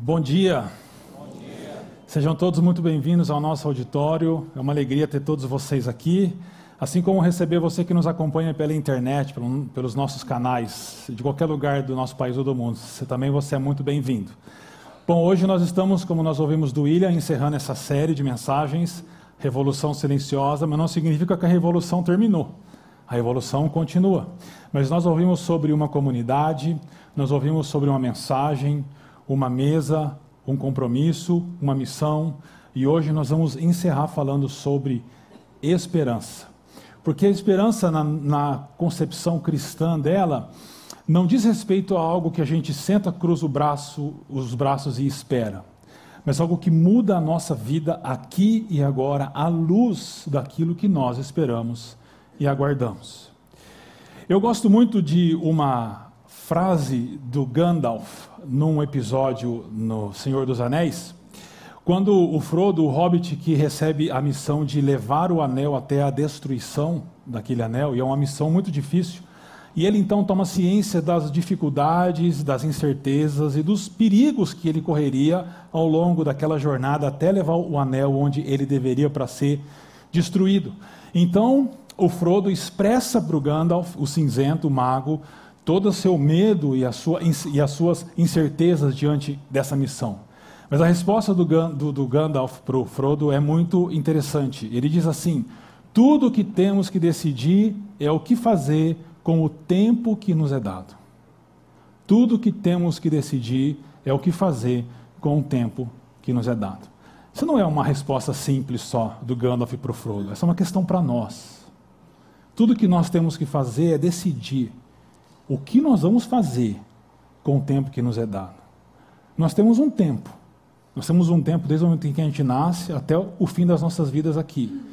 Bom dia. Sejam todos muito bem-vindos ao nosso auditório. É uma alegria ter todos vocês aqui, assim como receber você que nos acompanha pela internet, pelos nossos canais, de qualquer lugar do nosso país ou do mundo. Você também você é muito bem-vindo. Bom, hoje nós estamos, como nós ouvimos do William, encerrando essa série de mensagens, Revolução Silenciosa, mas não significa que a revolução terminou. A revolução continua. Mas nós ouvimos sobre uma comunidade, nós ouvimos sobre uma mensagem, uma mesa, um compromisso, uma missão, e hoje nós vamos encerrar falando sobre esperança. Porque a esperança, na, na concepção cristã dela, não diz respeito a algo que a gente senta, cruza braço, os braços e espera, mas algo que muda a nossa vida aqui e agora, à luz daquilo que nós esperamos e aguardamos. Eu gosto muito de uma frase do Gandalf num episódio no Senhor dos Anéis, quando o Frodo, o hobbit que recebe a missão de levar o anel até a destruição daquele anel, e é uma missão muito difícil, e ele então toma ciência das dificuldades, das incertezas e dos perigos que ele correria ao longo daquela jornada até levar o anel onde ele deveria para ser destruído. Então, o Frodo expressa para o Gandalf, o cinzento, o mago, todo o seu medo e, sua, e, as suas incertezas diante dessa missão. Mas a resposta do, do, do Gandalf para o Frodo é muito interessante. Ele diz assim: tudo o que temos que decidir é o que fazer com o tempo que nos é dado. Tudo o que temos que decidir é o que fazer com o tempo que nos é dado. Isso não é uma resposta simples só do Gandalf para o Frodo, essa é uma questão para nós. Tudo o que nós temos que fazer é decidir o que nós vamos fazer com o tempo que nos é dado? Nós temos um tempo. Nós temos um tempo desde o momento em que a gente nasce até o fim das nossas vidas aqui.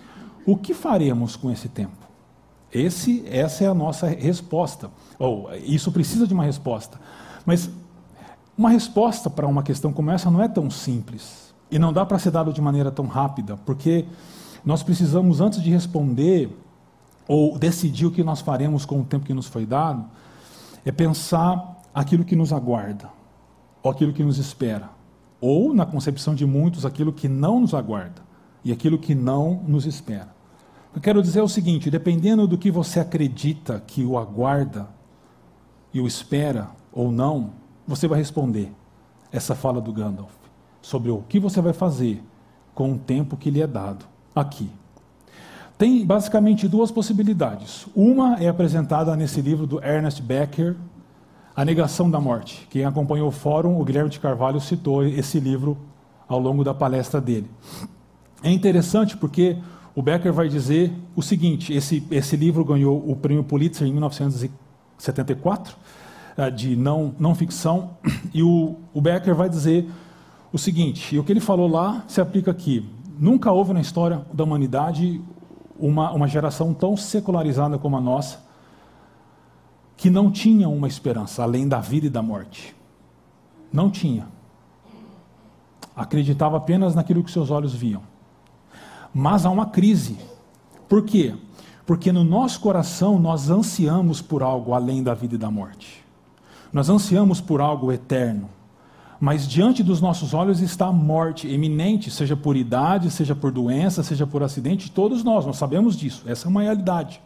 O que faremos com esse tempo? Esse, essa é a nossa resposta. Ou isso precisa de uma resposta. Mas uma resposta para uma questão como essa não é tão simples e não dá para ser dado de maneira tão rápida, porque nós precisamos antes de responder ou decidir o que nós faremos com o tempo que nos foi dado, é pensar aquilo que nos aguarda, ou aquilo que nos espera, ou, na concepção de muitos, aquilo que não nos aguarda e aquilo que não nos espera. Eu quero dizer o seguinte: dependendo do que você acredita que o aguarda e o espera ou não, você vai responder essa fala do Gandalf sobre o que você vai fazer com o tempo que lhe é dado aqui. Tem basicamente duas possibilidades. Uma é apresentada nesse livro do Ernest Becker, A Negação da Morte. Quem acompanhou o fórum, o Guilherme de Carvalho citou esse livro ao longo da palestra dele. É interessante porque o Becker vai dizer o seguinte: esse, esse livro ganhou o prêmio Pulitzer em 1974, eh, de não, não ficção, e o, o Becker vai dizer o seguinte: e o que ele falou lá se aplica aqui. Nunca houve na história da humanidade uma, uma geração tão secularizada como a nossa, que não tinha uma esperança além da vida e da morte. Não tinha. Acreditava apenas naquilo que seus olhos viam. Mas há uma crise. Por quê? Porque no nosso coração nós ansiamos por algo além da vida e da morte. Nós ansiamos por algo eterno. Mas diante dos nossos olhos está a morte eminente, seja por idade, seja por doença, seja por acidente, todos nós, nós sabemos disso, essa é uma realidade.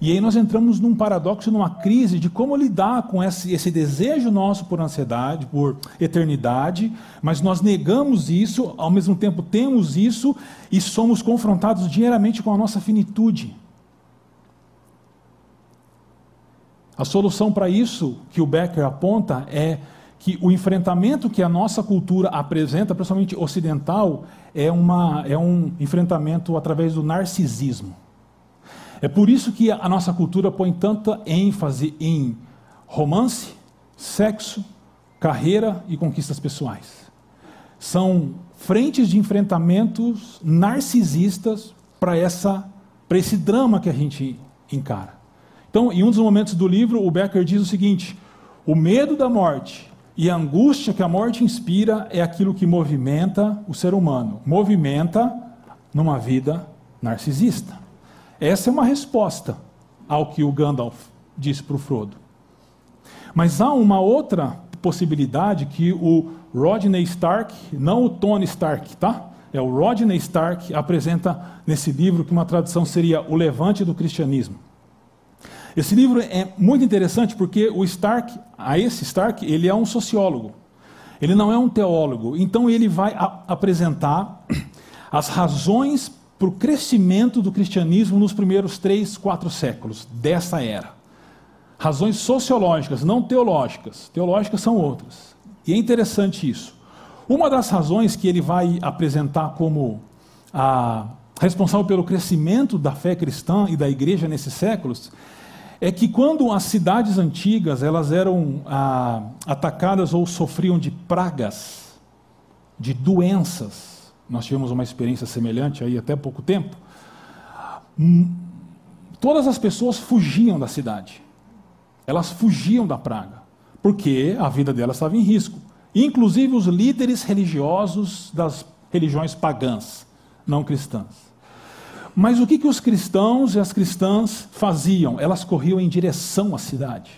E aí nós entramos num paradoxo, numa crise de como lidar com esse, esse desejo nosso por ansiedade, por eternidade, mas nós negamos isso, ao mesmo tempo temos isso e somos confrontados diariamente com a nossa finitude. A solução para isso que o Becker aponta é que o enfrentamento que a nossa cultura apresenta, principalmente ocidental, é, uma, é um enfrentamento através do narcisismo. É por isso que a nossa cultura põe tanta ênfase em romance, sexo, carreira e conquistas pessoais. São frentes de enfrentamentos narcisistas para essa para esse drama que a gente encara. Então, em um dos momentos do livro, o Becker diz o seguinte: o medo da morte e a angústia que a morte inspira é aquilo que movimenta o ser humano, movimenta numa vida narcisista. Essa é uma resposta ao que o Gandalf disse para o Frodo. Mas há uma outra possibilidade que o Rodney Stark, não o Tony Stark, tá? É o Rodney Stark apresenta nesse livro que uma tradução seria O Levante do Cristianismo. Esse livro é muito interessante porque o Stark, a esse Stark, ele é um sociólogo. Ele não é um teólogo. Então ele vai apresentar as razões para o crescimento do cristianismo nos primeiros três, quatro séculos dessa era. Razões sociológicas, não teológicas. Teológicas são outras. E é interessante isso. Uma das razões que ele vai apresentar como a responsável pelo crescimento da fé cristã e da igreja nesses séculos é que quando as cidades antigas elas eram ah, atacadas ou sofriam de pragas, de doenças, nós tivemos uma experiência semelhante aí até pouco tempo, hum, todas as pessoas fugiam da cidade, elas fugiam da praga, porque a vida delas estava em risco, inclusive os líderes religiosos das religiões pagãs, não cristãs. Mas o que, que os cristãos e as cristãs faziam? Elas corriam em direção à cidade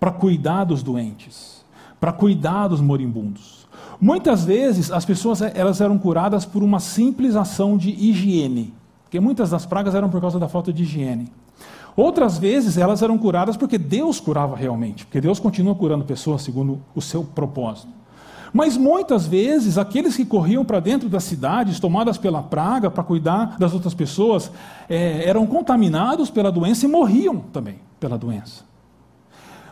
para cuidar dos doentes, para cuidar dos moribundos. Muitas vezes as pessoas elas eram curadas por uma simples ação de higiene, porque muitas das pragas eram por causa da falta de higiene. Outras vezes elas eram curadas porque Deus curava realmente, porque Deus continua curando pessoas segundo o seu propósito. Mas muitas vezes, aqueles que corriam para dentro das cidades, tomadas pela praga, para cuidar das outras pessoas, é, eram contaminados pela doença e morriam também pela doença.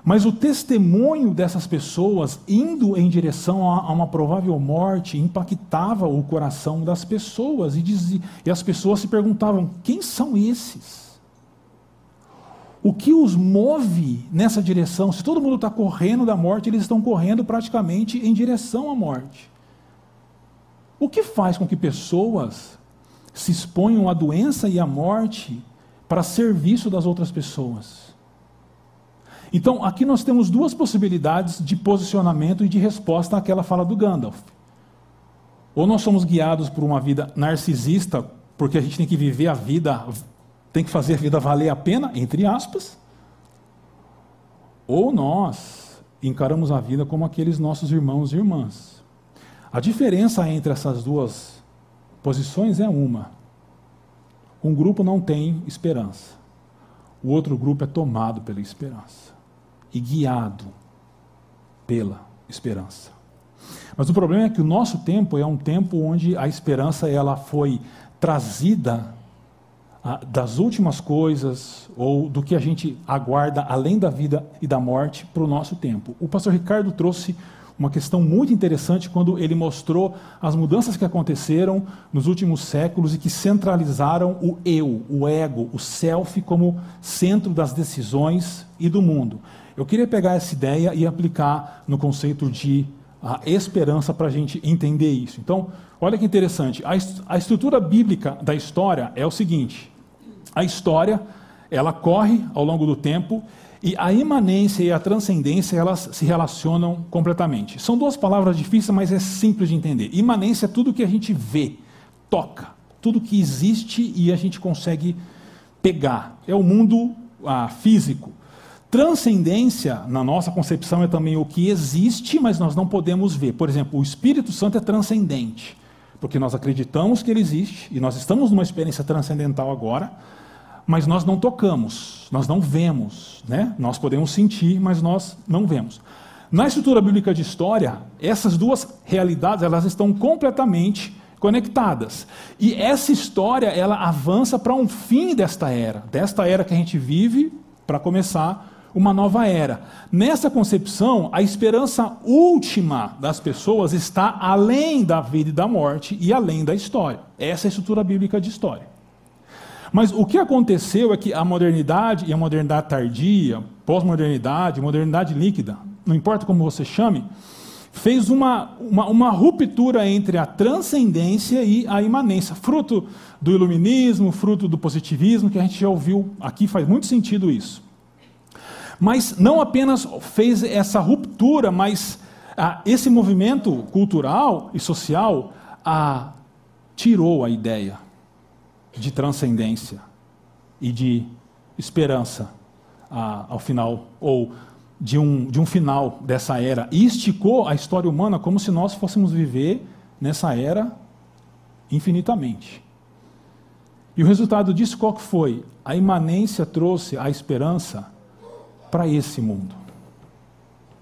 Mas o testemunho dessas pessoas indo em direção a, uma provável morte impactava o coração das pessoas e, e as pessoas se perguntavam: quem são esses? O que os move nessa direção? Se todo mundo está correndo da morte, eles estão correndo praticamente em direção à morte. O que faz com que pessoas se exponham à doença e à morte para serviço das outras pessoas? Então, aqui nós temos duas possibilidades de posicionamento e de resposta àquela fala do Gandalf. Ou nós somos guiados por uma vida narcisista, porque a gente tem que viver a vida tem que fazer a vida valer a pena, entre aspas, ou nós encaramos a vida como aqueles nossos irmãos e irmãs. A diferença entre essas duas posições é uma. Um grupo não tem esperança, o outro grupo é tomado pela esperança e guiado pela esperança. Mas o problema é que o nosso tempo é um tempo onde a esperança ela foi trazida das últimas coisas ou do que a gente aguarda além da vida e da morte para o nosso tempo. O pastor Ricardo trouxe uma questão muito interessante quando ele mostrou as mudanças que aconteceram nos últimos séculos e que centralizaram o eu, o ego, o self como centro das decisões e do mundo. Eu queria pegar essa ideia e aplicar no conceito de a esperança para a gente entender isso. Então, olha que interessante. A, a estrutura bíblica da história é o seguinte: a história, ela corre ao longo do tempo e a imanência e a transcendência, elas se relacionam completamente. São duas palavras difíceis, mas é simples de entender. Imanência é tudo que a gente vê, toca, tudo que existe e a gente consegue pegar. É o mundo ah, físico. Transcendência, na nossa concepção, é também o que existe, mas nós não podemos ver. Por exemplo, o Espírito Santo é transcendente, porque nós acreditamos que ele existe e nós estamos numa experiência transcendental agora, mas nós não tocamos, nós não vemos, né? Nós podemos sentir, mas nós não vemos. Na estrutura bíblica de história, essas duas realidades elas estão completamente conectadas. E essa história ela avança para um fim desta era, desta era que a gente vive para começar uma nova era. Nessa concepção, a esperança última das pessoas está além da vida e da morte e além da história. Essa é a estrutura bíblica de história. Mas o que aconteceu é que a modernidade e a modernidade tardia, pós-modernidade, modernidade líquida, não importa como você chame, fez uma, uma, uma, ruptura entre a transcendência e a imanência, fruto do iluminismo, fruto do positivismo, que a gente já ouviu aqui, faz muito sentido isso. Mas não apenas fez essa ruptura, mas ah, esse movimento cultural e social ah, tirou a ideia de transcendência e de esperança ao final, ou de um, de um final dessa era e esticou a história humana como se nós fôssemos viver nessa era infinitamente. E o resultado disso qual que foi? A imanência trouxe a esperança para esse mundo.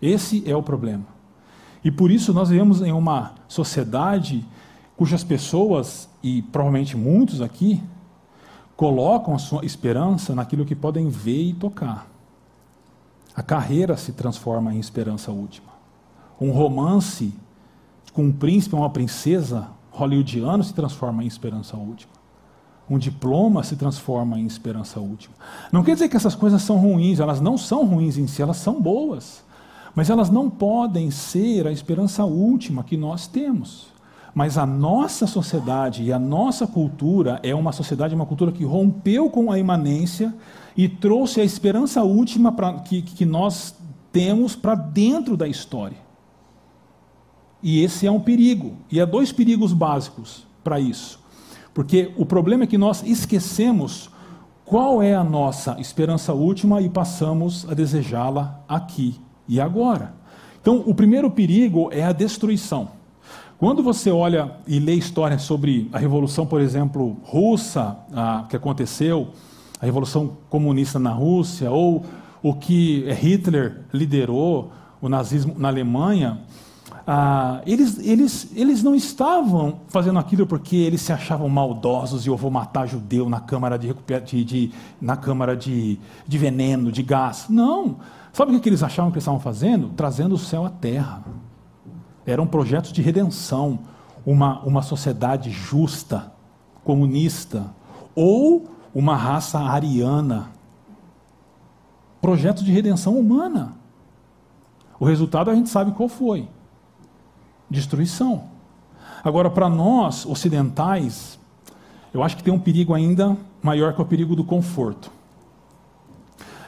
Esse é o problema. E por isso nós vivemos em uma sociedade cujas pessoas, e provavelmente muitos aqui, colocam a sua esperança naquilo que podem ver e tocar. A carreira se transforma em esperança última. Um romance com um príncipe ou uma princesa hollywoodiano se transforma em esperança última. Um diploma se transforma em esperança última. Não quer dizer que essas coisas são ruins, elas não são ruins em si, elas são boas. Mas elas não podem ser a esperança última que nós temos. Mas a nossa sociedade e a nossa cultura é uma sociedade, uma cultura que rompeu com a imanência e trouxe a esperança última pra, que, que nós temos para dentro da história. E esse é um perigo. E há dois perigos básicos para isso. Porque o problema é que nós esquecemos qual é a nossa esperança última e passamos a desejá-la aqui e agora. Então, o primeiro perigo é a destruição. Quando você olha e lê histórias sobre a revolução, por exemplo, russa, a, que aconteceu, a revolução comunista na Rússia, ou o que Hitler liderou, o nazismo na Alemanha, ah, eles, eles, eles não estavam fazendo aquilo porque eles se achavam maldosos e eu vou matar judeu na câmara de, de, de na câmara de, de veneno, de gás. Não. Sabe o que eles achavam que eles estavam fazendo? Trazendo o céu à terra. Eram projetos de redenção, uma, uma sociedade justa, comunista, ou uma raça ariana. Projeto de redenção humana. O resultado a gente sabe qual foi destruição. Agora, para nós ocidentais, eu acho que tem um perigo ainda maior que o perigo do conforto.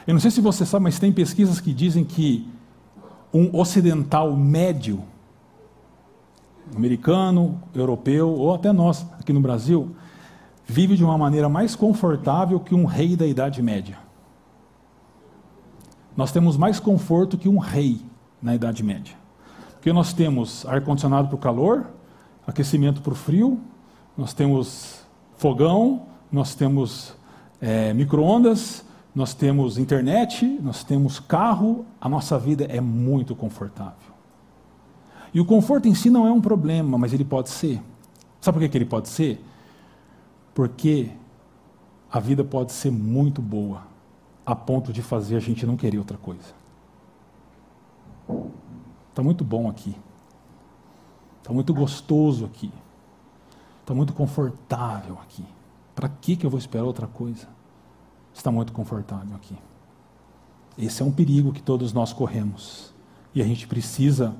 Eu não sei se você sabe, mas tem pesquisas que dizem que um ocidental médio, americano, europeu, ou até nós aqui no Brasil, vive de uma maneira mais confortável que um rei da Idade Média. Nós temos mais conforto que um rei na Idade Média. Porque nós temos ar-condicionado para o calor, aquecimento para o frio, nós temos fogão, nós temos é, micro-ondas, nós temos internet, nós temos carro, a nossa vida é muito confortável. E o conforto em si não é um problema, mas ele pode ser. Sabe por que, ele pode ser? Porque a vida pode ser muito boa, a ponto de fazer a gente não querer outra coisa. Está muito bom aqui. Está muito gostoso aqui. Está muito confortável aqui. Para que eu vou esperar outra coisa? Está muito confortável aqui. Esse é um perigo que todos nós corremos. E a gente precisa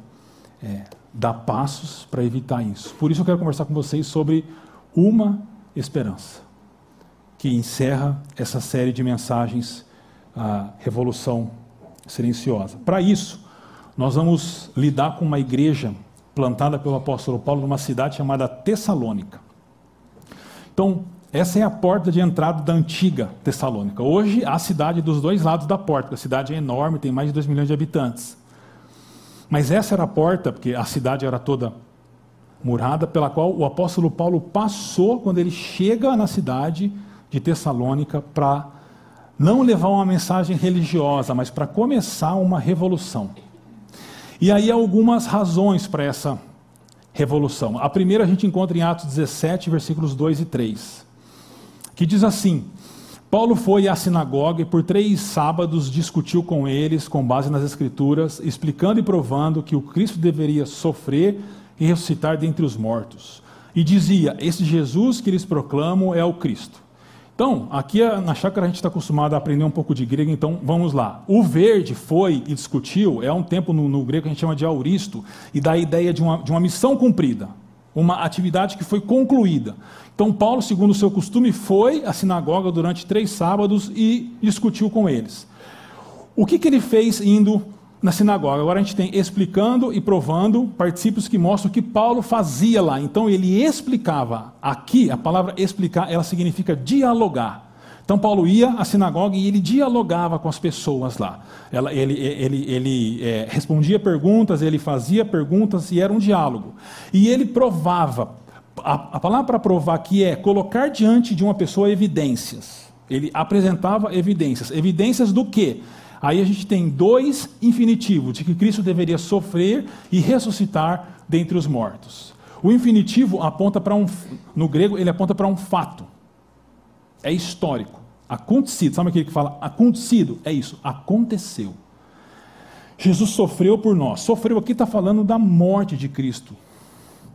é, dar passos para evitar isso. Por isso eu quero conversar com vocês sobre uma esperança, que encerra essa série de mensagens, a Revolução Silenciosa. Para isso, nós vamos lidar com uma igreja plantada pelo apóstolo Paulo numa cidade chamada Tessalônica. Então, essa é a porta de entrada da antiga Tessalônica. Hoje, a cidade dos dois lados da porta. A cidade é enorme, tem mais de 2 milhões de habitantes. Mas essa era a porta, porque a cidade era toda murada, pela qual o apóstolo Paulo passou quando ele chega na cidade de Tessalônica para não levar uma mensagem religiosa, mas para começar uma revolução. E aí algumas razões para essa revolução. A primeira a gente encontra em Atos 17, versículos 2 e 3, que diz assim: Paulo foi à sinagoga e por três sábados discutiu com eles, com base nas Escrituras, explicando e provando que o Cristo deveria sofrer e ressuscitar dentre os mortos. E dizia: Esse Jesus que eles proclamam é o Cristo. Então, aqui na chácara a gente está acostumado a aprender um pouco de grego, então vamos lá. O verde foi e discutiu, é um tempo no, no grego que a gente chama de auristo, e dá a ideia de uma, de uma missão cumprida, uma atividade que foi concluída. Então, Paulo, segundo o seu costume, foi à sinagoga durante três sábados e discutiu com eles. O que, que ele fez indo na sinagoga. Agora a gente tem explicando e provando particípios que mostram o que Paulo fazia lá. Então ele explicava. Aqui a palavra explicar, ela significa dialogar. Então Paulo ia à sinagoga e ele dialogava com as pessoas lá. Ele ele, ele é, respondia perguntas, ele fazia perguntas e era um diálogo. E ele provava. A, a palavra para provar aqui é colocar diante de uma pessoa evidências. Ele apresentava evidências. Evidências do quê? Aí a gente tem dois infinitivos de que Cristo deveria sofrer e ressuscitar dentre os mortos. O infinitivo aponta para um, no grego, ele aponta para um fato é histórico. Acontecido. Sabe aquele que fala acontecido? É isso. Aconteceu. Jesus sofreu por nós. Sofreu aqui está falando da morte de Cristo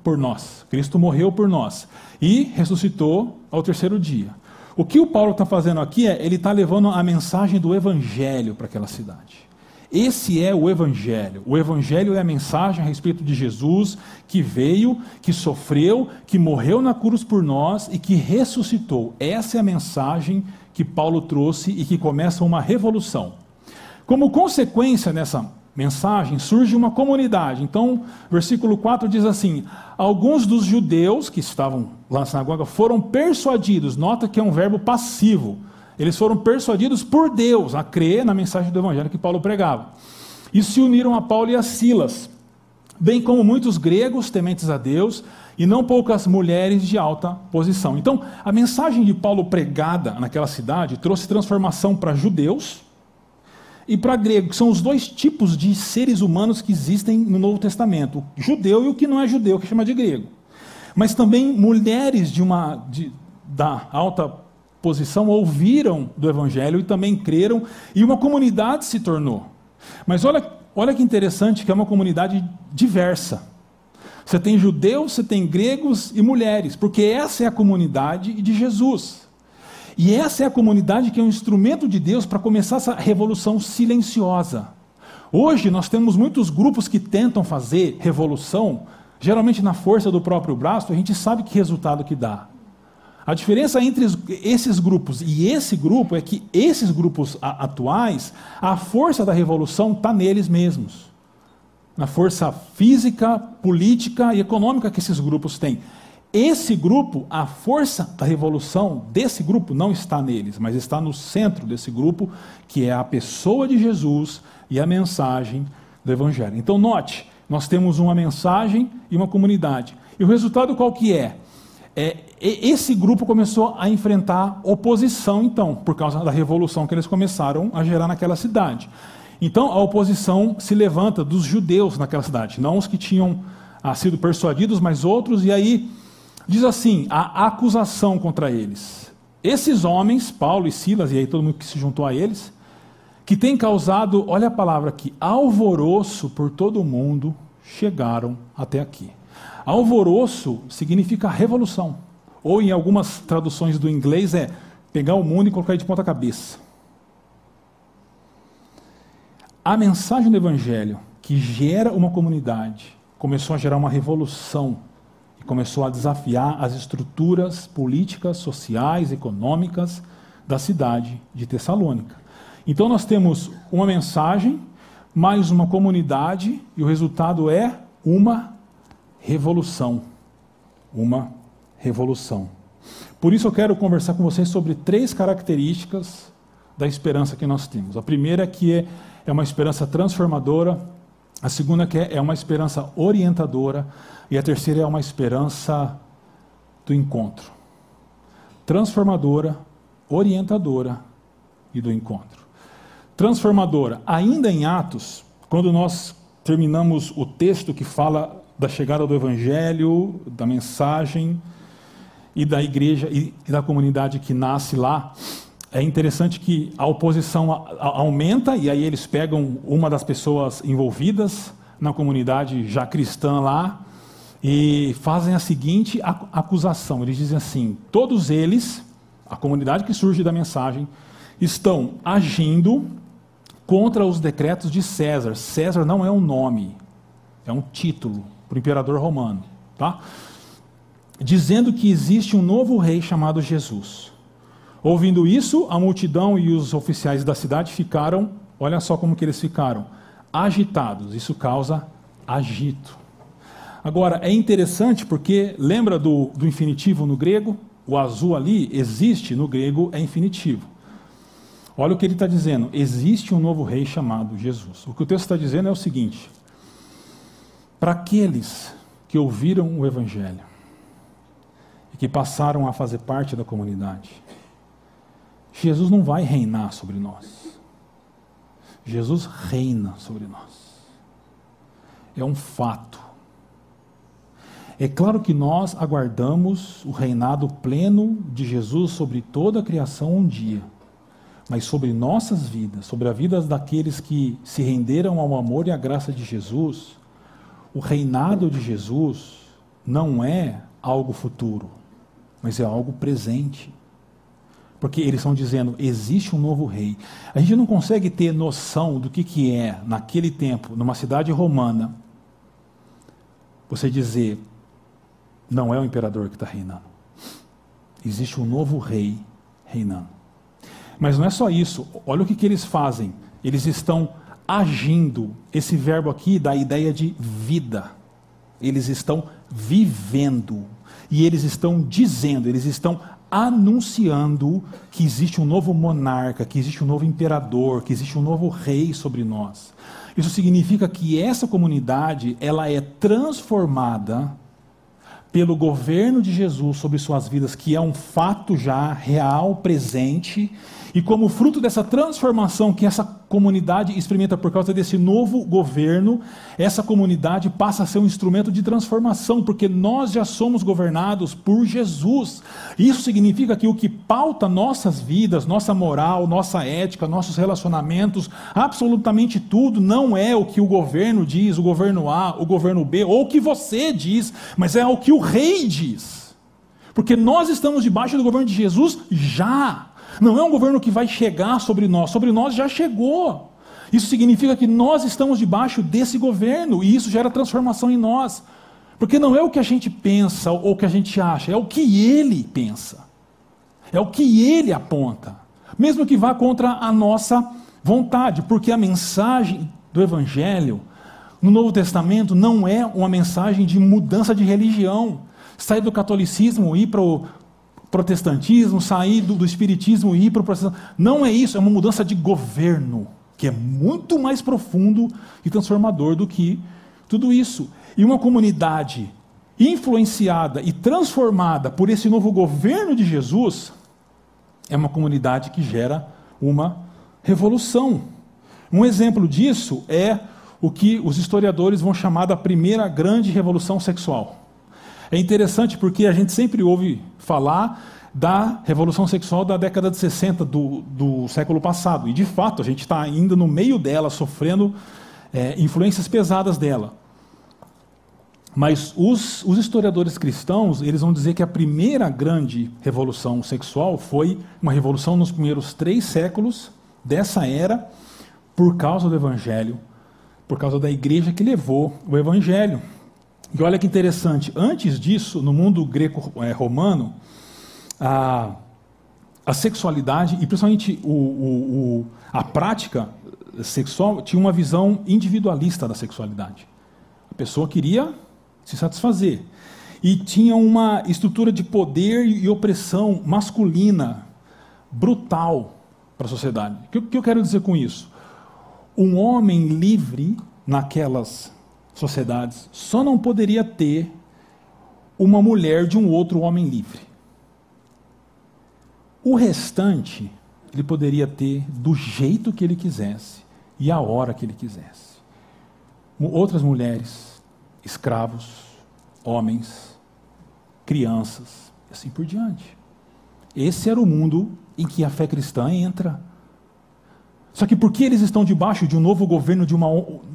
por nós. Cristo morreu por nós e ressuscitou ao terceiro dia. O que o Paulo está fazendo aqui é ele está levando a mensagem do Evangelho para aquela cidade. Esse é o Evangelho. O Evangelho é a mensagem a respeito de Jesus que veio, que sofreu, que morreu na cruz por nós e que ressuscitou. Essa é a mensagem que Paulo trouxe e que começa uma revolução. Como consequência dessa mensagem, surge uma comunidade. Então, versículo 4 diz assim: Alguns dos judeus que estavam lá na sinagoga foram persuadidos. Nota que é um verbo passivo eles foram persuadidos por Deus a crer na mensagem do Evangelho que Paulo pregava. E se uniram a Paulo e a Silas, bem como muitos gregos tementes a Deus e não poucas mulheres de alta posição. Então, a mensagem de Paulo pregada naquela cidade trouxe transformação para judeus e para gregos, que são os dois tipos de seres humanos que existem no Novo Testamento: o judeu e o que não é judeu, que chama de grego. Mas também mulheres de uma de, da alta posição ouviram do Evangelho e também creram, e uma comunidade se tornou. Mas olha, olha que interessante que é uma comunidade diversa. Você tem judeus, você tem gregos e mulheres, porque essa é a comunidade de Jesus. E essa é a comunidade que é um instrumento de Deus para começar essa revolução silenciosa. Hoje nós temos muitos grupos que tentam fazer revolução, geralmente na força do próprio braço, a gente sabe que resultado que dá. A diferença entre esses grupos e esse grupo é que esses grupos atuais, a força da revolução está neles mesmos. Na força física, política e econômica que esses grupos têm. Esse grupo, a força da revolução desse grupo não está neles, mas está no centro desse grupo, que é a pessoa de Jesus e a mensagem do Evangelho. Então, note, nós temos uma mensagem e uma comunidade. E o resultado qual que é? É, esse grupo começou a enfrentar oposição, então, por causa da revolução que eles começaram a gerar naquela cidade. Então, a oposição se levanta dos judeus naquela cidade, não os que tinham ah, sido persuadidos, mas outros, e aí diz assim: a acusação contra eles. Esses homens, Paulo e Silas, e aí todo mundo que se juntou a eles, que tem causado, olha a palavra aqui, alvoroço por todo o mundo, chegaram até aqui. Alvoroço significa revolução. Ou em algumas traduções do inglês é pegar o mundo e colocar ele de ponta cabeça. A mensagem do evangelho que gera uma comunidade começou a gerar uma revolução e começou a desafiar as estruturas políticas, sociais, econômicas da cidade de Tessalônica. Então nós temos uma mensagem, mais uma comunidade, e o resultado é uma revolução. Uma revolução. Por isso eu quero conversar com vocês sobre três características da esperança que nós temos. A primeira é que é, é uma esperança transformadora, a segunda que é, é uma esperança orientadora e a terceira é uma esperança do encontro. Transformadora, orientadora e do encontro. Transformadora, ainda em Atos, quando nós terminamos o texto que fala da chegada do Evangelho, da mensagem e da igreja e da comunidade que nasce lá. É interessante que a oposição aumenta e aí eles pegam uma das pessoas envolvidas na comunidade já cristã lá e fazem a seguinte acusação. Eles dizem assim: todos eles, a comunidade que surge da mensagem, estão agindo contra os decretos de César. César não é um nome, é um título para o imperador romano, tá? dizendo que existe um novo rei chamado Jesus. Ouvindo isso, a multidão e os oficiais da cidade ficaram, olha só como que eles ficaram, agitados. Isso causa agito. Agora, é interessante porque lembra do, do infinitivo no grego? O azul ali existe no grego, é infinitivo. Olha o que ele está dizendo: existe um novo rei chamado Jesus. O que o texto está dizendo é o seguinte: para aqueles que ouviram o Evangelho e que passaram a fazer parte da comunidade, Jesus não vai reinar sobre nós. Jesus reina sobre nós. É um fato. É claro que nós aguardamos o reinado pleno de Jesus sobre toda a criação um dia, mas sobre nossas vidas, sobre a vida daqueles que se renderam ao amor e à graça de Jesus, o reinado de Jesus não é algo futuro, mas é algo presente. Porque eles estão dizendo, existe um novo rei. A gente não consegue ter noção do que, que é, naquele tempo, numa cidade romana, você dizer, não é o imperador que está reinando. Existe um novo rei reinando. Mas não é só isso. Olha o que, que eles fazem. Eles estão agindo. Esse verbo aqui dá a ideia de vida. Eles estão vivendo. E eles estão dizendo, eles estão anunciando que existe um novo monarca, que existe um novo imperador, que existe um novo rei sobre nós. Isso significa que essa comunidade, ela é transformada pelo governo de Jesus sobre suas vidas, que é um fato já real, presente, e como fruto dessa transformação que essa comunidade experimenta por causa desse novo governo, essa comunidade passa a ser um instrumento de transformação, porque nós já somos governados por Jesus. Isso significa que o que pauta nossas vidas, nossa moral, nossa ética, nossos relacionamentos, absolutamente tudo, não é o que o governo diz, o governo A, o governo B, ou o que você diz, mas é o que o rei diz. Porque nós estamos debaixo do governo de Jesus já. Não é um governo que vai chegar sobre nós, sobre nós já chegou. Isso significa que nós estamos debaixo desse governo e isso gera transformação em nós. Porque não é o que a gente pensa ou o que a gente acha, é o que ele pensa. É o que ele aponta. Mesmo que vá contra a nossa vontade, porque a mensagem do evangelho no Novo Testamento não é uma mensagem de mudança de religião. Sair do catolicismo e ir para o protestantismo, sair do, do espiritismo e ir para o protestantismo. Não é isso, é uma mudança de governo, que é muito mais profundo e transformador do que tudo isso. E uma comunidade influenciada e transformada por esse novo governo de Jesus é uma comunidade que gera uma revolução. Um exemplo disso é o que os historiadores vão chamar da primeira grande revolução sexual. É interessante porque a gente sempre ouve falar da revolução sexual da década de 60 do, do século passado. E, de fato, a gente está ainda no meio dela, sofrendo é, influências pesadas dela. Mas os, os, historiadores cristãos, eles vão dizer que a primeira grande revolução sexual foi uma revolução nos primeiros três séculos dessa era, por causa do Evangelho, por causa da igreja que levou o Evangelho. E olha que interessante, antes disso, no mundo greco-romano, a, a sexualidade, e principalmente o, o, o, a prática sexual, tinha uma visão individualista da sexualidade. A pessoa queria se satisfazer. E tinha uma estrutura de poder e opressão masculina brutal para a sociedade. O que, que eu quero dizer com isso? Um homem livre naquelas sociedades, só não poderia ter uma mulher de um outro homem livre. O restante, ele poderia ter do jeito que ele quisesse e a hora que ele quisesse. Outras mulheres, escravos, homens, crianças, e assim por diante. Esse era o mundo em que a fé cristã entra. Só que porque eles estão debaixo de um novo governo, de uma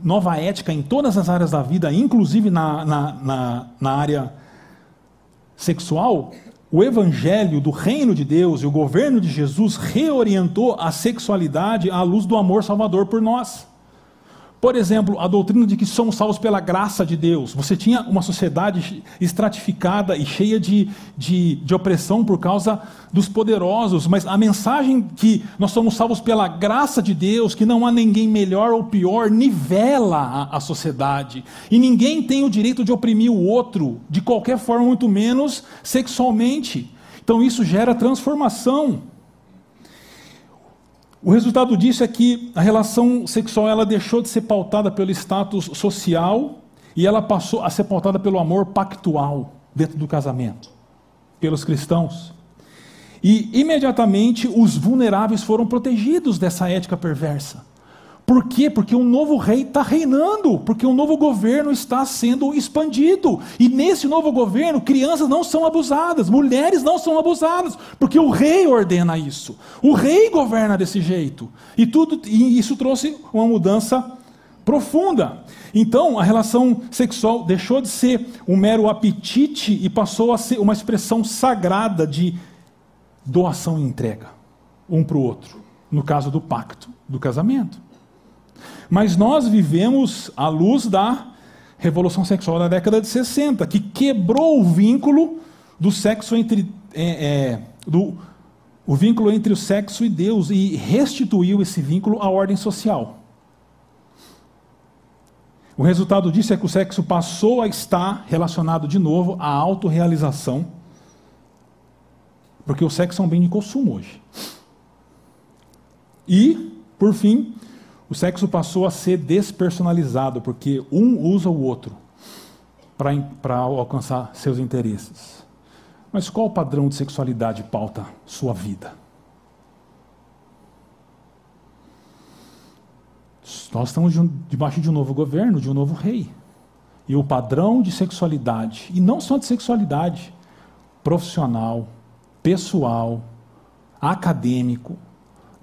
nova ética em todas as áreas da vida, inclusive na, na, na, na área sexual, o evangelho do reino de Deus e o governo de Jesus reorientou a sexualidade à luz do amor salvador por nós. Por exemplo, a doutrina de que somos salvos pela graça de Deus. Você tinha uma sociedade estratificada e cheia de, de, de, opressão por causa dos poderosos, mas a mensagem que nós somos salvos pela graça de Deus, que não há ninguém melhor ou pior, nivela a, a sociedade. E ninguém tem o direito de oprimir o outro, de qualquer forma, muito menos sexualmente. Então isso gera transformação. O resultado disso é que a relação sexual ela deixou de ser pautada pelo status social e ela passou a ser pautada pelo amor pactual dentro do casamento, pelos cristãos. E imediatamente os vulneráveis foram protegidos dessa ética perversa. Por quê? Porque um novo rei está reinando, porque um novo governo está sendo expandido. E nesse novo governo, crianças não são abusadas, mulheres não são abusadas, porque o rei ordena isso. O rei governa desse jeito. E tudo e isso trouxe uma mudança profunda. Então, a relação sexual deixou de ser um mero apetite e passou a ser uma expressão sagrada de doação e entrega, um para o outro, no caso do pacto, do casamento. Mas nós vivemos à luz da revolução sexual da década de 60, que quebrou o vínculo do sexo entre é, é, do, o vínculo entre o sexo e Deus e restituiu esse vínculo à ordem social. O resultado disso é que o sexo passou a estar relacionado de novo à autorrealização, porque o sexo é um bem de consumo hoje. E, por fim, o sexo passou a ser despersonalizado, porque um usa o outro para alcançar seus interesses. Mas qual padrão de sexualidade pauta sua vida? Nós estamos debaixo de um novo governo, de um novo rei. E o padrão de sexualidade, e não só de sexualidade, profissional, pessoal, acadêmico,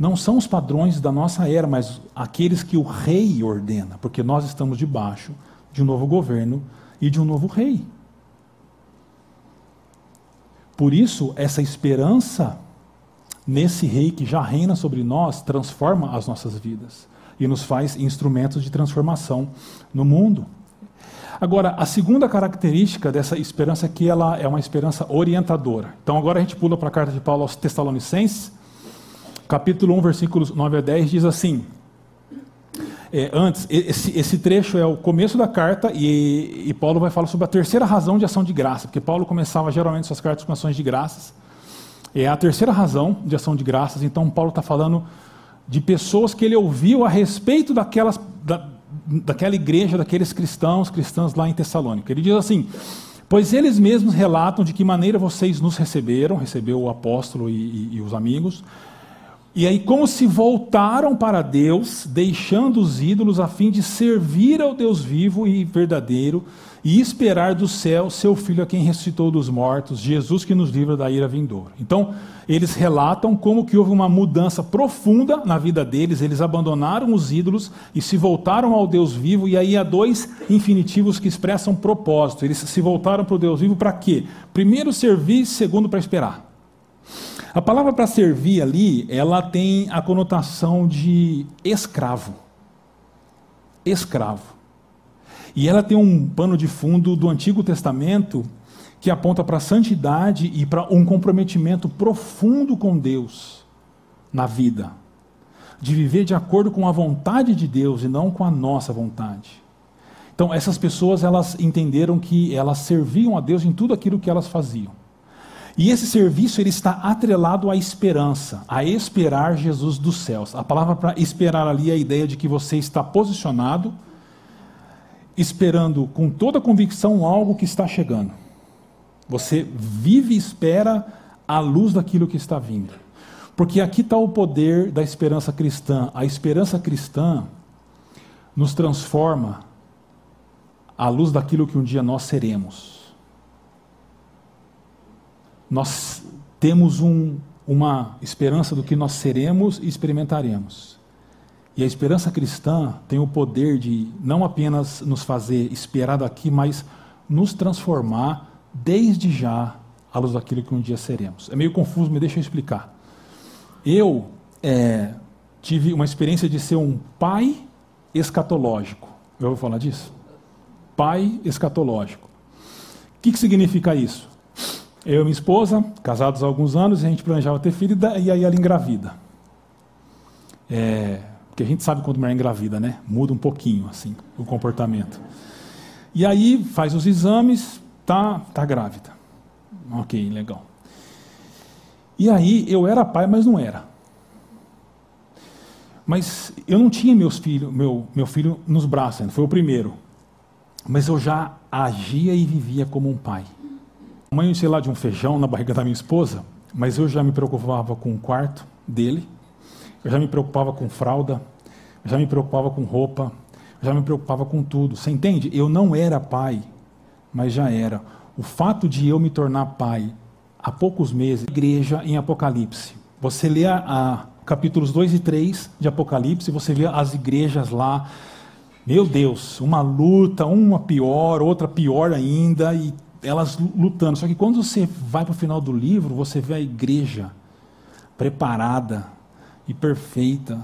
não são os padrões da nossa era, mas aqueles que o rei ordena, porque nós estamos debaixo de um novo governo e de um novo rei. Por isso, essa esperança nesse rei que já reina sobre nós transforma as nossas vidas e nos faz instrumentos de transformação no mundo. Agora, a segunda característica dessa esperança é que ela é uma esperança orientadora. Então, agora a gente pula para a carta de Paulo aos Tessalonicenses, capítulo 1, versículos 9 a 10, diz assim. É, antes, esse, esse, trecho é o começo da carta e, e, Paulo vai falar sobre a terceira razão de ação de graça, porque Paulo começava geralmente suas cartas com ações de graças. É a terceira razão de ação de graças, então Paulo está falando de pessoas que ele ouviu a respeito daquelas, da, daquela igreja, daqueles cristãos, cristãs lá em Tessalônica. Ele diz assim: Pois eles mesmos relatam de que maneira vocês nos receberam, recebeu o apóstolo e, e, e os amigos, e aí, como se voltaram para Deus, deixando os ídolos a fim de servir ao Deus vivo e verdadeiro e esperar do céu seu filho a quem ressuscitou dos mortos, Jesus que nos livra da ira vindoura. Então, eles relatam como que houve uma mudança profunda na vida deles, eles abandonaram os ídolos e se voltaram ao Deus vivo, e aí há dois infinitivos que expressam propósito. Eles se voltaram para o Deus vivo para quê? Primeiro servir, segundo para esperar. A palavra para servir ali, ela tem a conotação de escravo. Escravo. E ela tem um pano de fundo do Antigo Testamento que aponta para a santidade e para um comprometimento profundo com Deus na vida. De viver de acordo com a vontade de Deus e não com a nossa vontade. Então, essas pessoas, elas entenderam que elas serviam a Deus em tudo aquilo que elas faziam. E esse serviço ele está atrelado à esperança, a esperar Jesus dos céus. A palavra para esperar ali é a ideia de que você está posicionado, esperando com toda convicção algo que está chegando. Você vive e espera à luz daquilo que está vindo. Porque aqui está o poder da esperança cristã. A esperança cristã nos transforma à luz daquilo que um dia nós seremos nós temos um, uma esperança do que nós seremos e experimentaremos. E a esperança cristã tem o poder de não apenas nos fazer esperar daqui, mas nos transformar desde já à luz daquilo que um dia seremos. É meio confuso, me deixa eu explicar. Eu é, tive uma experiência de ser um pai escatológico. Eu vou falar disso? Pai escatológico. O que, que significa isso? Eu e minha esposa, casados há alguns anos, a gente planejava ter filho e aí ela engravida. É, porque a gente sabe quando mulher engravida, né? Muda um pouquinho, assim, o comportamento. E aí faz os exames, tá, tá grávida. Ok, legal. E aí eu era pai, mas não era. Mas eu não tinha meus filho, meu, meu filho nos braços, foi o primeiro. Mas eu já agia e vivia como um pai. Mãe, sei lá, de um feijão na barriga da minha esposa, mas eu já me preocupava com o quarto dele, eu já me preocupava com fralda, eu já me preocupava com roupa, eu já me preocupava com tudo. Você entende? Eu não era pai, mas já era. O fato de eu me tornar pai há poucos meses, igreja em Apocalipse. Você lê a, a capítulos 2 e 3 de Apocalipse, você vê as igrejas lá. Meu Deus, uma luta, uma pior, outra pior ainda, e elas lutando. Só que quando você vai para o final do livro, você vê a igreja preparada e perfeita,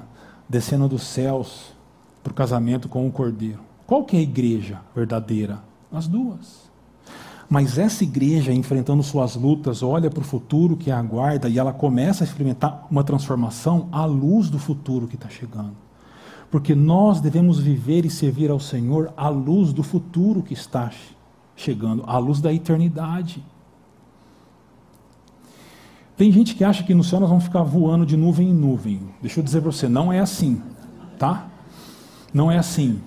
descendo dos céus para o casamento com o cordeiro. Qual que é a igreja verdadeira? As duas. Mas essa igreja, enfrentando suas lutas, olha para o futuro que a aguarda e ela começa a experimentar uma transformação à luz do futuro que está chegando. Porque nós devemos viver e servir ao Senhor à luz do futuro que está chegando, à luz da eternidade. Tem gente que acha que no céu nós vamos ficar voando de nuvem em nuvem. Deixa eu dizer para você, não é assim, tá? Não é assim.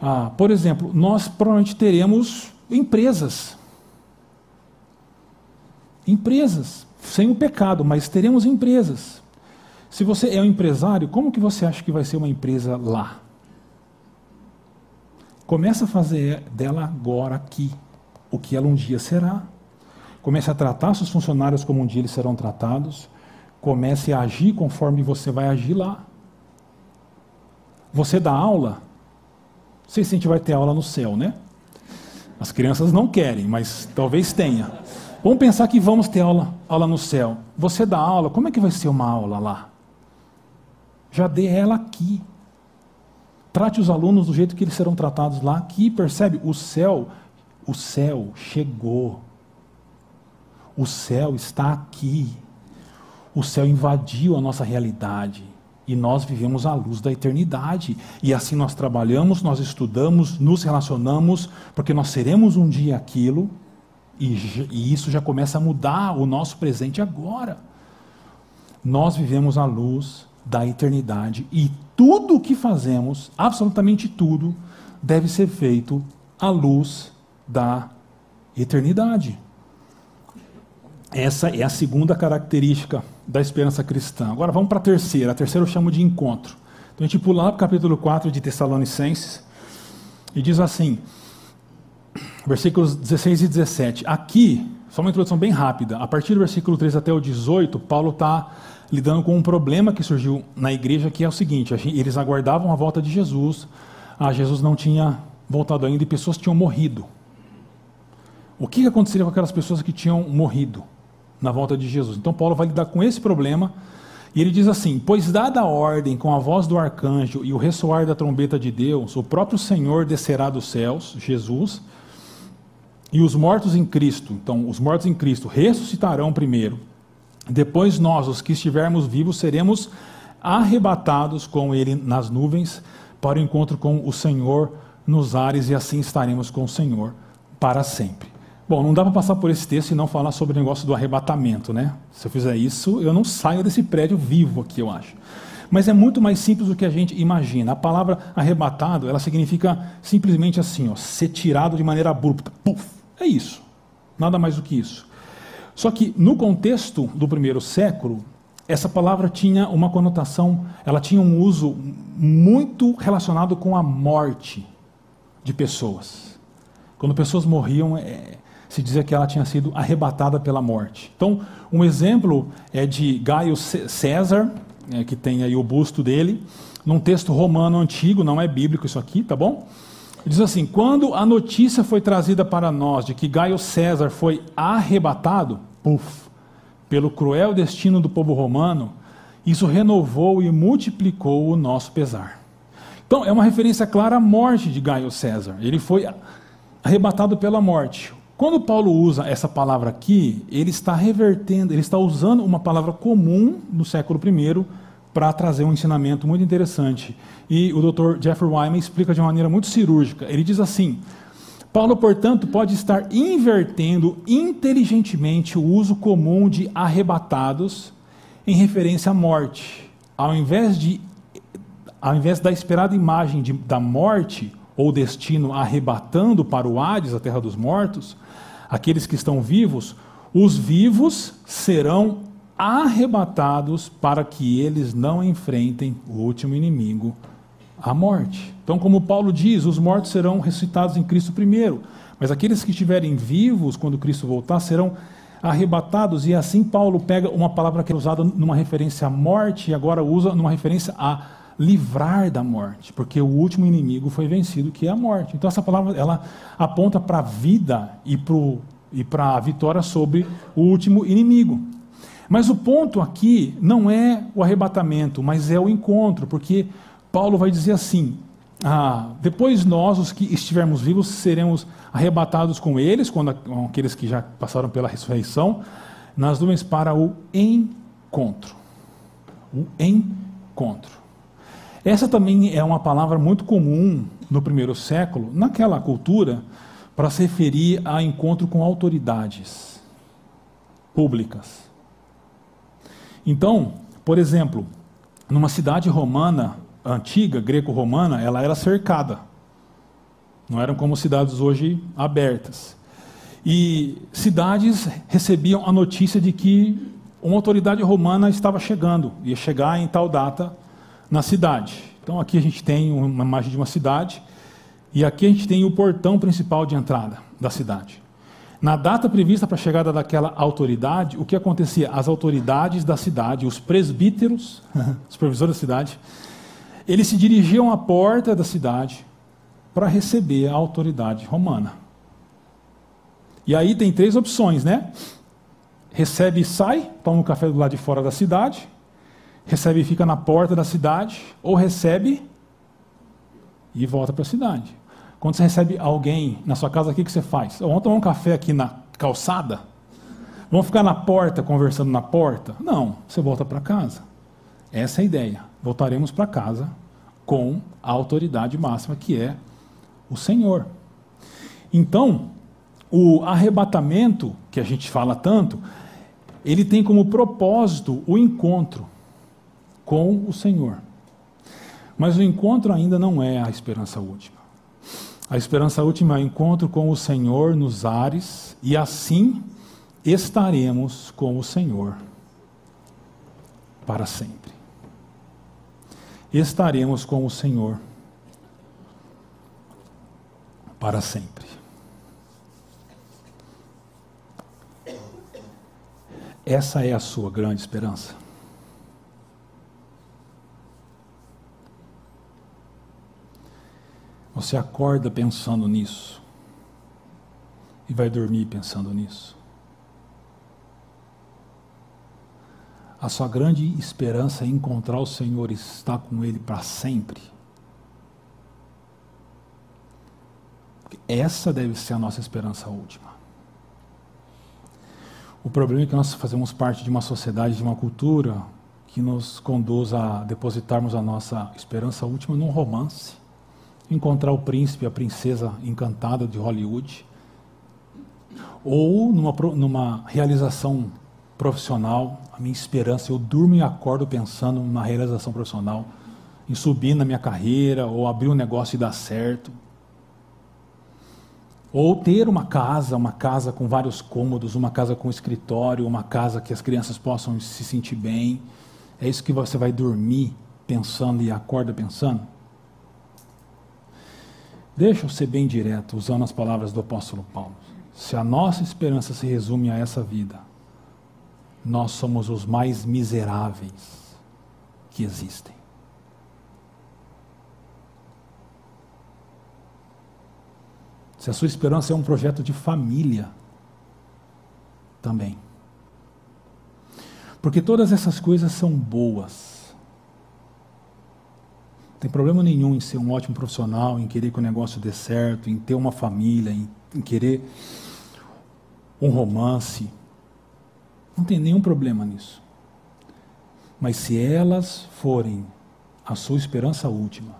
Ah, por exemplo, nós provavelmente teremos Empresas. Empresas, sem o pecado, mas teremos empresas. Se você é um empresário, como que você acha que vai ser uma empresa lá? Começa a fazer dela agora aqui, o que ela um dia será. Comece a tratar seus funcionários como um dia eles serão tratados. Comece a agir conforme você vai agir lá. Você dá aula? Não sei se a gente vai ter aula no céu, né? As crianças não querem, mas talvez tenha. Vamos pensar que vamos ter aula, aula no céu. Você dá aula, como é que vai ser uma aula lá? Já dê ela aqui. Trate os alunos do jeito que eles serão tratados lá aqui. Percebe? O céu, o céu chegou. O céu está aqui. O céu invadiu a nossa realidade e nós vivemos à luz da eternidade. E assim nós trabalhamos, nós estudamos, nos relacionamos, porque nós seremos um dia aquilo, e, e isso já começa a mudar o nosso presente agora. Nós vivemos à luz da eternidade e tudo o que fazemos, absolutamente tudo, deve ser feito à luz da eternidade. Essa é a segunda característica da esperança cristã. Agora vamos para a terceira. A terceira eu chamo de encontro. Então a gente pula para o capítulo 4 de Tessalonicenses e diz assim, versículos 16 e 17. Aqui, só uma introdução bem rápida. A partir do versículo 3 até o 18, Paulo está lidando com um problema que surgiu na igreja, que é o seguinte: eles aguardavam a volta de Jesus, ah, Jesus não tinha voltado ainda e pessoas tinham morrido. O que aconteceria com aquelas pessoas que tinham morrido? na volta de Jesus. Então Paulo vai lidar com esse problema e ele diz assim: Pois dada a ordem com a voz do arcanjo e o ressoar da trombeta de Deus, o próprio Senhor descerá dos céus, Jesus, e os mortos em Cristo, então os mortos em Cristo ressuscitarão primeiro. Depois nós, os que estivermos vivos, seremos arrebatados com ele nas nuvens para o encontro com o Senhor nos ares e assim estaremos com o Senhor para sempre. Bom, não dá para passar por esse texto e não falar sobre o negócio do arrebatamento, né? Se eu fizer isso, eu não saio desse prédio vivo aqui, eu acho. Mas é muito mais simples do que a gente imagina. A palavra arrebatado, ela significa simplesmente assim, ó, ser tirado de maneira abrupta. Puf, é isso. Nada mais do que isso. Só que no contexto do primeiro século, essa palavra tinha uma conotação, ela tinha um uso muito relacionado com a morte de pessoas. Quando pessoas morriam, é, se dizia que ela tinha sido arrebatada pela morte. Então, um exemplo é de Gaio César, é, que tem aí o busto dele, num texto romano antigo, não é bíblico isso aqui, tá bom? Diz assim: quando a notícia foi trazida para nós de que Gaio César foi arrebatado, puf, pelo cruel destino do povo romano, isso renovou e multiplicou o nosso pesar. Então, é uma referência clara à morte de Gaio César. Ele foi arrebatado pela morte. Quando Paulo usa essa palavra aqui, ele está revertendo, ele está usando uma palavra comum no século I para trazer um ensinamento muito interessante. E o Dr. Jeffrey Wyman explica de uma maneira muito cirúrgica. Ele diz assim: Paulo, portanto, pode estar invertendo inteligentemente o uso comum de arrebatados em referência à morte, ao invés de ao invés da esperada imagem de, da morte ou destino arrebatando para o Hades, a terra dos mortos, aqueles que estão vivos, os vivos serão arrebatados para que eles não enfrentem o último inimigo, a morte. Então, como Paulo diz, os mortos serão ressuscitados em Cristo primeiro, mas aqueles que estiverem vivos quando Cristo voltar serão arrebatados, e assim Paulo pega uma palavra que é usada numa referência à morte e agora usa numa referência a livrar da morte, porque o último inimigo foi vencido, que é a morte. Então essa palavra ela aponta para a vida e para e a vitória sobre o último inimigo. Mas o ponto aqui não é o arrebatamento, mas é o encontro, porque Paulo vai dizer assim: ah, depois nós, os que estivermos vivos, seremos arrebatados com eles, quando aqueles que já passaram pela ressurreição, nas nuvens para o encontro. O encontro. Essa também é uma palavra muito comum no primeiro século, naquela cultura, para se referir a encontro com autoridades públicas. Então, por exemplo, numa cidade romana antiga, greco-romana, ela era cercada. Não eram como cidades hoje abertas. E cidades recebiam a notícia de que uma autoridade romana estava chegando, ia chegar em tal data na cidade. Então aqui a gente tem uma imagem de uma cidade e aqui a gente tem o portão principal de entrada da cidade. Na data prevista para a chegada daquela autoridade, o que acontecia? As autoridades da cidade, os presbíteros, os supervisores da cidade, eles se dirigiam à porta da cidade para receber a autoridade romana. E aí tem três opções, né? Recebe e sai, toma um café do lado de fora da cidade, recebe e fica na porta da cidade, ou recebe e volta para a cidade. Quando você recebe alguém na sua casa, o que, que você faz? Vamos tomar um café aqui na calçada? Vamos ficar na porta, conversando na porta? Não, você volta para casa. Essa é a ideia. Voltaremos para casa com a autoridade máxima que é o Senhor. Então, o arrebatamento, que a gente fala tanto, ele tem como propósito o encontro com o Senhor. Mas o encontro ainda não é a esperança última. A esperança última é o encontro com o Senhor nos ares, e assim estaremos com o Senhor para sempre. Estaremos com o Senhor para sempre. Essa é a sua grande esperança. Você acorda pensando nisso e vai dormir pensando nisso. A sua grande esperança é encontrar o Senhor e estar com Ele para sempre. Essa deve ser a nossa esperança última. O problema é que nós fazemos parte de uma sociedade, de uma cultura que nos conduz a depositarmos a nossa esperança última num romance encontrar o príncipe, a princesa encantada de Hollywood, ou numa, numa realização profissional, a minha esperança, eu durmo e acordo pensando numa realização profissional, em subir na minha carreira, ou abrir um negócio e dar certo. Ou ter uma casa, uma casa com vários cômodos, uma casa com escritório, uma casa que as crianças possam se sentir bem. É isso que você vai dormir pensando e acorda pensando? Deixa eu ser bem direto, usando as palavras do apóstolo Paulo. Se a nossa esperança se resume a essa vida, nós somos os mais miseráveis que existem. Se a sua esperança é um projeto de família, também. Porque todas essas coisas são boas tem problema nenhum em ser um ótimo profissional, em querer que o negócio dê certo, em ter uma família, em, em querer um romance. Não tem nenhum problema nisso. Mas se elas forem a sua esperança última,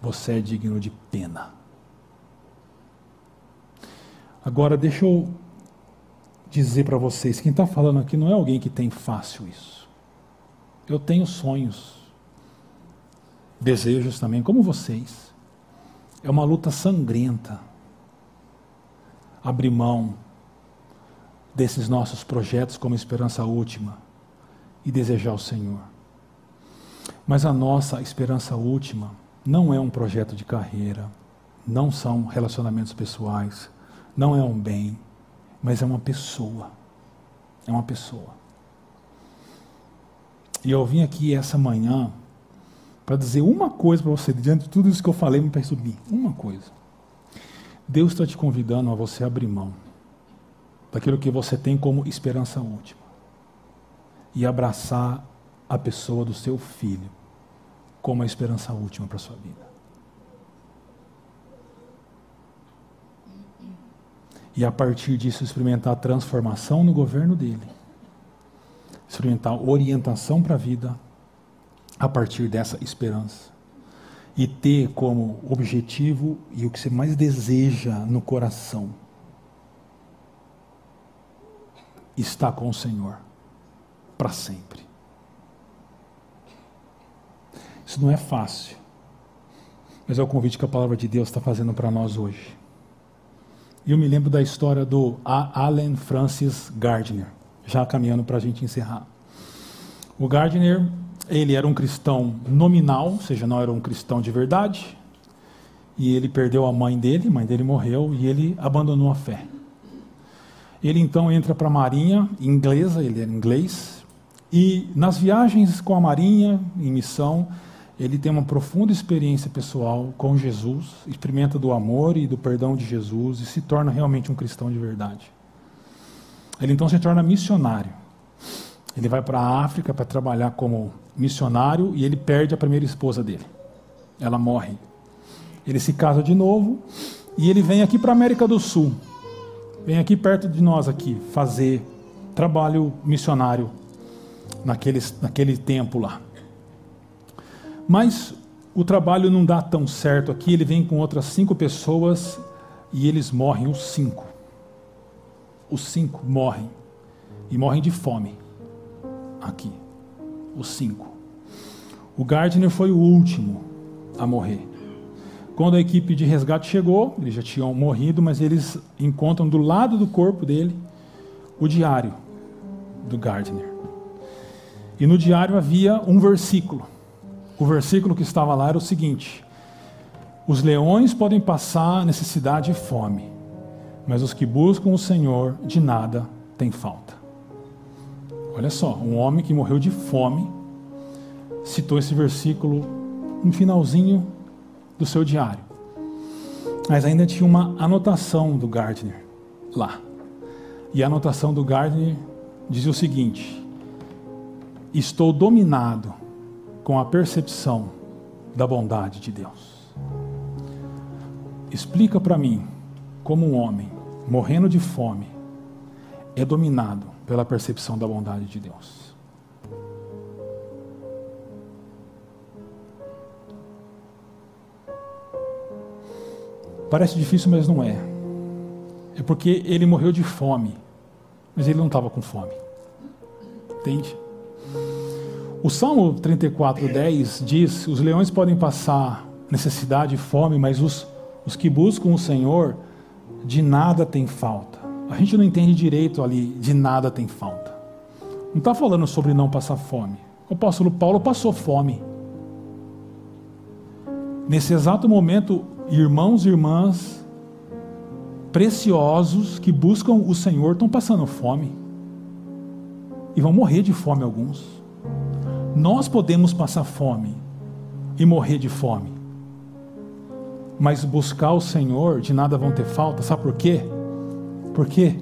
você é digno de pena. Agora, deixa eu dizer para vocês: quem está falando aqui não é alguém que tem fácil isso. Eu tenho sonhos, desejos também, como vocês. É uma luta sangrenta. Abrir mão desses nossos projetos como esperança última e desejar o Senhor. Mas a nossa esperança última não é um projeto de carreira, não são relacionamentos pessoais, não é um bem, mas é uma pessoa. É uma pessoa. E eu vim aqui essa manhã para dizer uma coisa para você, diante de tudo isso que eu falei, me percebi. Uma coisa. Deus está te convidando a você abrir mão daquilo que você tem como esperança última e abraçar a pessoa do seu filho como a esperança última para a sua vida. E a partir disso experimentar a transformação no governo dele. Experimentar orientação para a vida a partir dessa esperança. E ter como objetivo e o que você mais deseja no coração estar com o Senhor para sempre. Isso não é fácil, mas é o convite que a palavra de Deus está fazendo para nós hoje. E eu me lembro da história do Allen Francis Gardner, já caminhando para a gente encerrar. O Gardner, ele era um cristão nominal, ou seja, não era um cristão de verdade, e ele perdeu a mãe dele, a mãe dele morreu, e ele abandonou a fé. Ele então entra para a marinha inglesa, ele era inglês, e nas viagens com a marinha, em missão, ele tem uma profunda experiência pessoal com Jesus, experimenta do amor e do perdão de Jesus e se torna realmente um cristão de verdade. Ele então se torna missionário. Ele vai para a África para trabalhar como missionário e ele perde a primeira esposa dele. Ela morre. Ele se casa de novo e ele vem aqui para a América do Sul. Vem aqui perto de nós aqui fazer trabalho missionário naquele, naquele tempo lá. Mas o trabalho não dá tão certo aqui, ele vem com outras cinco pessoas e eles morrem, os cinco. Os cinco morrem. E morrem de fome. Aqui. Os cinco. O Gardner foi o último a morrer. Quando a equipe de resgate chegou, eles já tinham morrido, mas eles encontram do lado do corpo dele o diário do Gardner. E no diário havia um versículo o versículo que estava lá era o seguinte: Os leões podem passar necessidade e fome, mas os que buscam o Senhor de nada têm falta. Olha só, um homem que morreu de fome citou esse versículo no finalzinho do seu diário. Mas ainda tinha uma anotação do Gardner lá. E a anotação do Gardner dizia o seguinte: Estou dominado com a percepção da bondade de Deus. Explica para mim como um homem morrendo de fome é dominado pela percepção da bondade de Deus. Parece difícil, mas não é. É porque ele morreu de fome, mas ele não estava com fome. Entende? O Salmo 34, 10 diz: Os leões podem passar necessidade e fome, mas os, os que buscam o Senhor de nada tem falta. A gente não entende direito ali, de nada tem falta. Não está falando sobre não passar fome. O apóstolo Paulo passou fome. Nesse exato momento, irmãos e irmãs preciosos que buscam o Senhor estão passando fome. E vão morrer de fome alguns. Nós podemos passar fome e morrer de fome, mas buscar o Senhor de nada vão ter falta, sabe por quê? Por quê?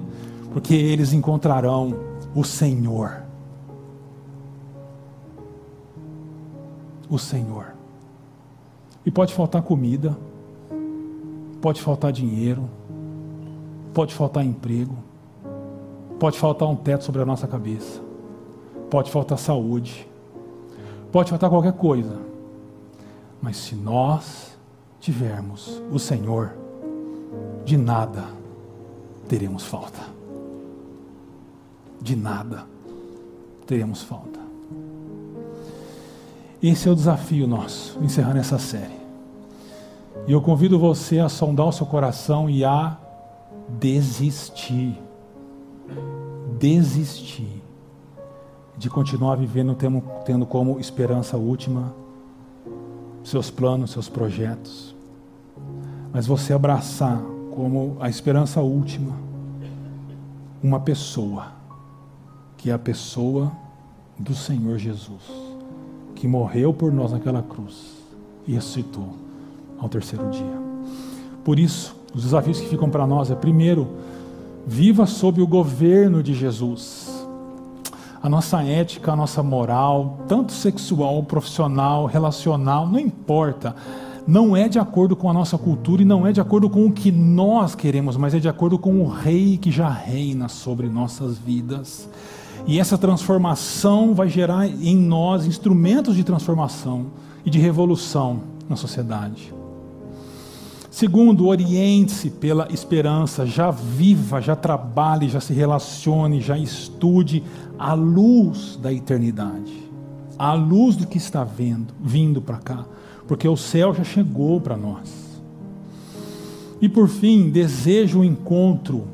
Porque eles encontrarão o Senhor. O Senhor. E pode faltar comida, pode faltar dinheiro, pode faltar emprego, pode faltar um teto sobre a nossa cabeça, pode faltar saúde, Pode faltar qualquer coisa, mas se nós tivermos o Senhor, de nada teremos falta. De nada teremos falta. Esse é o desafio nosso, encerrando essa série. E eu convido você a sondar o seu coração e a desistir. Desistir de continuar vivendo tendo, como esperança última seus planos, seus projetos. Mas você abraçar como a esperança última uma pessoa, que é a pessoa do Senhor Jesus que morreu por nós naquela cruz e ressuscitou ao terceiro dia. Por isso, os desafios que ficam para nós é: primeiro, viva sob o governo de Jesus. A nossa ética, a nossa moral, tanto sexual, profissional, relacional, não importa, não é de acordo com a nossa cultura e não é de acordo com o que nós queremos, mas é de acordo com o Rei que já reina sobre nossas vidas. E essa transformação vai gerar em nós instrumentos de transformação e de revolução na sociedade. Segundo, oriente-se pela esperança, já viva, já trabalhe, já se relacione, já estude à luz da eternidade, à luz do que está vendo, vindo para cá, porque o céu já chegou para nós. E por fim, desejo o encontro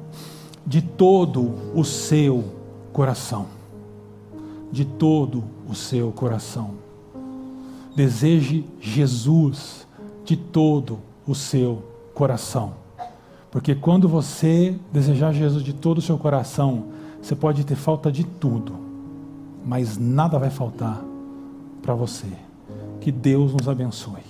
de todo o seu coração, de todo o seu coração. Deseje Jesus de todo o seu coração. Porque quando você desejar Jesus de todo o seu coração, você pode ter falta de tudo, mas nada vai faltar para você. Que Deus nos abençoe.